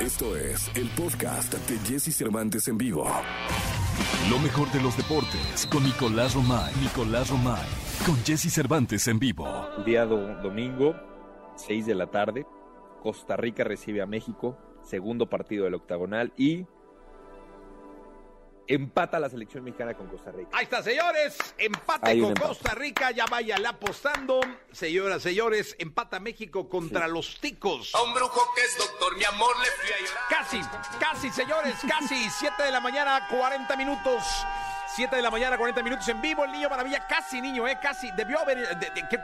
Esto es el podcast de Jesse Cervantes en vivo. Lo mejor de los deportes con Nicolás Romay. Nicolás Romay. Con Jesse Cervantes en vivo. Día domingo, 6 de la tarde. Costa Rica recibe a México. Segundo partido del octagonal. Y empata la selección mexicana con Costa Rica. Ahí está, señores. Empate con Costa Rica. Ya vayan apostando. Señoras, señores, empata México contra los ticos. A un brujo que es doctor, mi amor, le fui a llorar. Casi, casi, señores, casi. Siete de la mañana, 40 minutos. 7 de la mañana, 40 minutos en vivo. El niño maravilla, casi niño, ¿eh? Casi. Debió haber.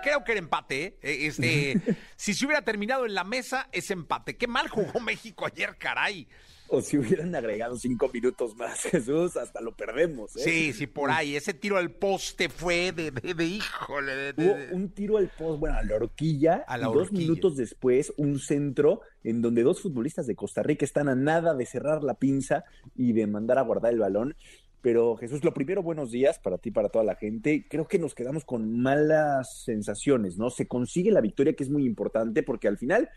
creo que era empate, ¿eh? eh este, si se hubiera terminado en la mesa, es empate. Qué mal jugó México ayer, caray. O si hubieran agregado cinco minutos más, Jesús, hasta lo perdemos. ¿eh? Sí, sí, por ahí. Ese tiro al poste fue de, de, híjole. Hubo un tiro al poste, bueno, a la horquilla. A la y dos minutos después, un centro en donde dos futbolistas de Costa Rica están a nada de cerrar la pinza y de mandar a guardar el balón. Pero Jesús, lo primero, buenos días para ti, para toda la gente. Creo que nos quedamos con malas sensaciones, ¿no? Se consigue la victoria, que es muy importante, porque al final,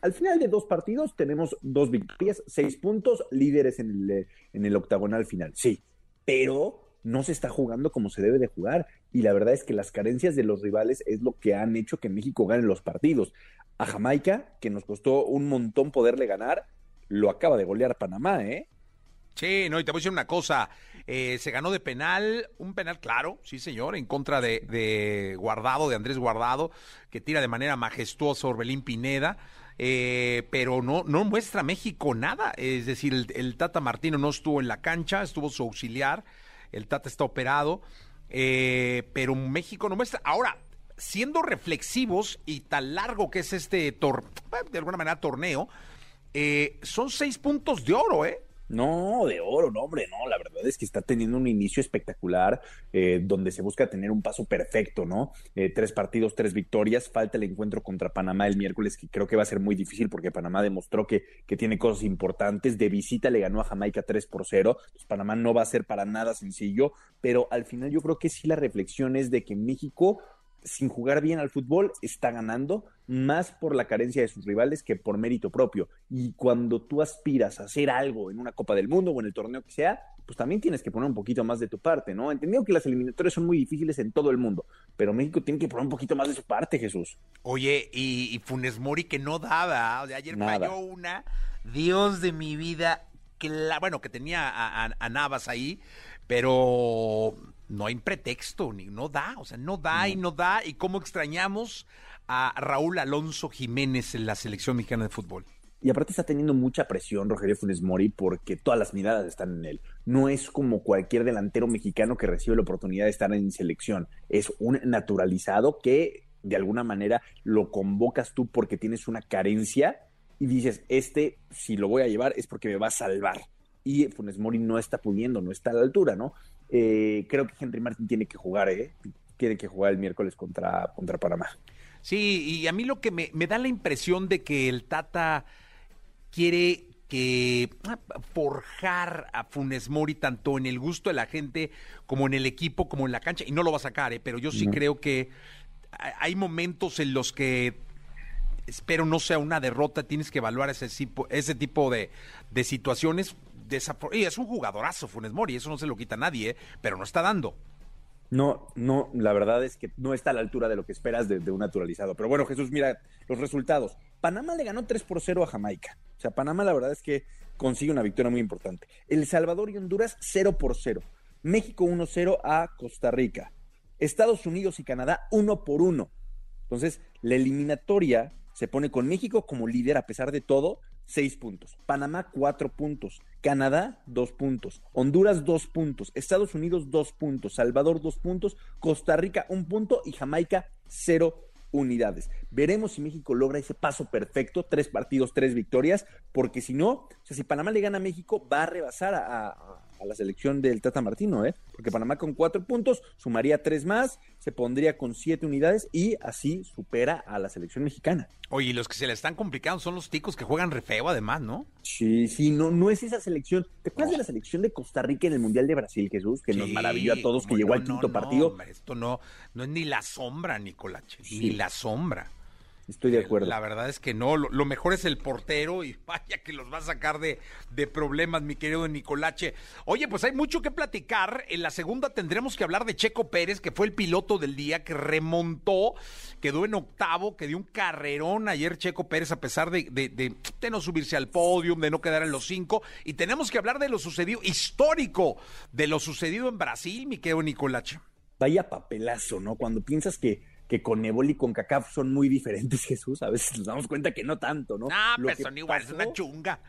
al final de dos partidos tenemos dos victorias, seis puntos, líderes en el, en el octagonal final. Sí, pero no se está jugando como se debe de jugar. Y la verdad es que las carencias de los rivales es lo que han hecho que México gane los partidos. A Jamaica, que nos costó un montón poderle ganar, lo acaba de golear Panamá, ¿eh? Sí, no, y te voy a decir una cosa. Eh, se ganó de penal, un penal claro, sí señor, en contra de, Guardado, de Andrés Guardado, que tira de manera majestuosa Orbelín Pineda. Eh, pero no, no muestra México nada. Es decir, el, Tata Martino no estuvo en la cancha, estuvo su auxiliar. El Tata está operado, eh, pero México no muestra. Ahora, siendo reflexivos y tan largo que es este, de alguna manera, torneo, son seis puntos de oro, ¿eh? No, de oro, no, hombre, no, la verdad es que está teniendo un inicio espectacular eh, donde se busca tener un paso perfecto, ¿no? Eh, tres partidos, tres victorias, falta el encuentro contra Panamá el miércoles, que creo que va a ser muy difícil porque Panamá demostró que, que tiene cosas importantes, de visita le ganó a Jamaica 3 por 0, pues Panamá no va a ser para nada sencillo, pero al final yo creo que sí la reflexión es de que México sin jugar bien al fútbol, está ganando más por la carencia de sus rivales que por mérito propio. Y cuando tú aspiras a hacer algo en una Copa del Mundo o en el torneo que sea, pues también tienes que poner un poquito más de tu parte, ¿no? Entendido que las eliminatorias son muy difíciles en todo el mundo, pero México tiene que poner un poquito más de su parte, Jesús. Oye, y, Funes Mori que no daba, o sea, ayer falló una, Dios de mi vida, que la, bueno, que tenía a Navas ahí, pero no hay pretexto, ni no da, o sea, no da y no da. Y cómo extrañamos a Raúl Alonso Jiménez en la selección mexicana de fútbol. Y aparte está teniendo mucha presión Rogelio Funes Mori porque todas las miradas están en él. No es como cualquier delantero mexicano que recibe la oportunidad de estar en selección. Es un naturalizado que de alguna manera lo convocas tú porque tienes una carencia y dices, este si lo voy a llevar es porque me va a salvar. Y Funes Mori no está pudiendo, no está a la altura, ¿no? Eh, creo que Henry Martin tiene que jugar, ¿eh? Tiene que jugar el miércoles contra, contra Panamá. Sí, y a mí lo que me, da la impresión de que el Tata quiere que ah, forjar a Funes Mori tanto en el gusto de la gente como en el equipo, como en la cancha, y no lo va a sacar, ¿eh? pero yo sí creo que hay momentos en los que espero no sea una derrota, tienes que evaluar ese tipo, ese tipo de, de situaciones y es un jugadorazo Funes Mori, eso no se lo quita nadie, ¿eh? pero no está dando. No, no, la verdad es que no está a la altura de lo que esperas de, un naturalizado. Pero bueno, Jesús, mira los resultados. Panamá le ganó 3 por 0 a Jamaica. O sea, Panamá la verdad es que consigue una victoria muy importante. El Salvador y Honduras 0 por 0. México 1-0 a Costa Rica. Estados Unidos y Canadá 1 por 1. Entonces, la eliminatoria se pone con México como líder a pesar de todo, seis puntos. Panamá, cuatro puntos. Canadá, dos puntos. Honduras, dos puntos. Estados Unidos, dos puntos. Salvador, dos puntos. Costa Rica, un punto. Y Jamaica, cero unidades. Veremos si México logra ese paso perfecto, tres partidos, tres victorias, porque si no, o sea, si Panamá le gana a México, va a rebasar a, a la selección del Tata Martino, ¿eh? Porque Panamá con cuatro puntos sumaría tres más, se pondría con siete unidades y así supera a la selección mexicana. Oye, los que se le están complicando son los ticos que juegan re feo además, ¿no? Sí, sí, no, no es esa selección. ¿Te acuerdas de la selección de Costa Rica en el Mundial de Brasil, Jesús? Que nos maravilló a todos, que llegó al quinto partido. esto no, no es ni la sombra, Nicolache, ni la sombra. Estoy de acuerdo. La verdad es que no, lo, lo mejor es el portero y vaya que los va a sacar de, de problemas, mi querido Nicolache. Oye, pues hay mucho que platicar. En la segunda tendremos que hablar de Checo Pérez, que fue el piloto del día, que remontó, quedó en octavo, que dio un carrerón ayer Checo Pérez, a pesar de, de, de, de no subirse al podio, de no quedar en los cinco. Y tenemos que hablar de lo sucedido, histórico, de lo sucedido en Brasil, mi querido Nicolache. Vaya papelazo, ¿no? Cuando piensas que que con Nebol y con CACAF son muy diferentes, Jesús. A veces nos damos cuenta que no tanto, ¿no? Ah, pero son igual, es una chunga.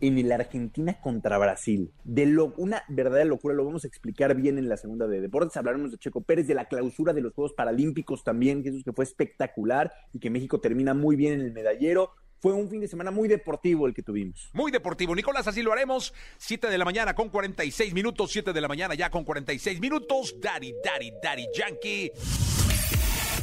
En la Argentina contra Brasil, de lo, una verdadera locura, lo vamos a explicar bien en la segunda de deportes. Hablaremos de Checo Pérez, de la clausura de los Juegos Paralímpicos también, Jesús, que fue espectacular y que México termina muy bien en el medallero fue un fin de semana muy deportivo el que tuvimos. Muy deportivo. Nicolás, así lo haremos. 7 de la mañana con 46 minutos. 7 de la mañana ya con 46 minutos. Daddy, daddy, daddy, yankee.